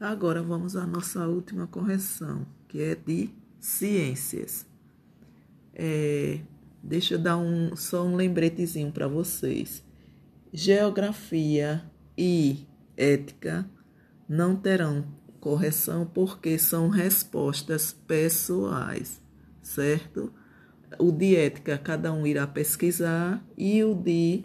Agora vamos à nossa última correção, que é de ciências. É, deixa eu dar um, só um lembretezinho para vocês. Geografia e ética não terão correção porque são respostas pessoais, certo? O de ética cada um irá pesquisar e o de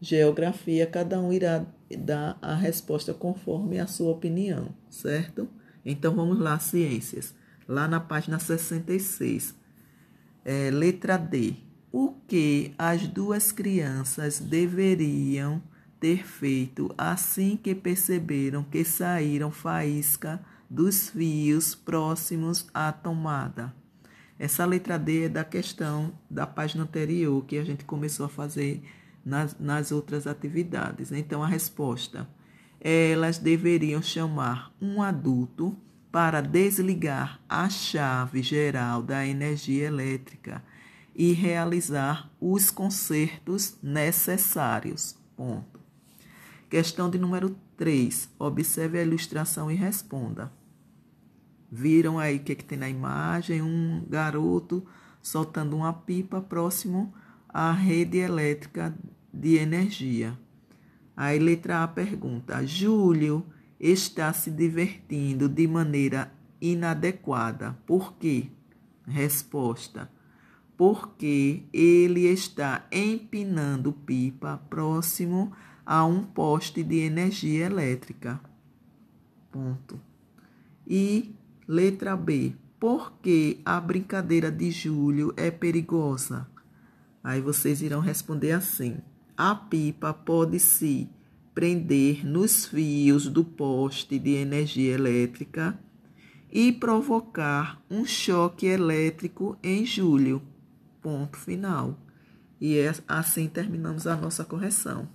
geografia cada um irá dar a resposta conforme a sua opinião, certo? Então vamos lá, ciências. Lá na página 66, é, letra D. O que as duas crianças deveriam ter feito assim que perceberam que saíram faísca dos fios próximos à tomada? Essa letra D é da questão da página anterior que a gente começou a fazer nas, nas outras atividades. Então, a resposta: elas deveriam chamar um adulto para desligar a chave geral da energia elétrica e realizar os consertos necessários. Ponto. Questão de número 3. Observe a ilustração e responda. Viram aí o que, é que tem na imagem? Um garoto soltando uma pipa próximo à rede elétrica de energia. Aí, letra A pergunta: Júlio está se divertindo de maneira inadequada. Por quê? Resposta: Porque ele está empinando pipa próximo a um poste de energia elétrica. Ponto. E letra B. Porque a brincadeira de Júlio é perigosa? Aí vocês irão responder assim: a pipa pode se prender nos fios do poste de energia elétrica e provocar um choque elétrico em julho. Ponto final. E é assim terminamos a nossa correção.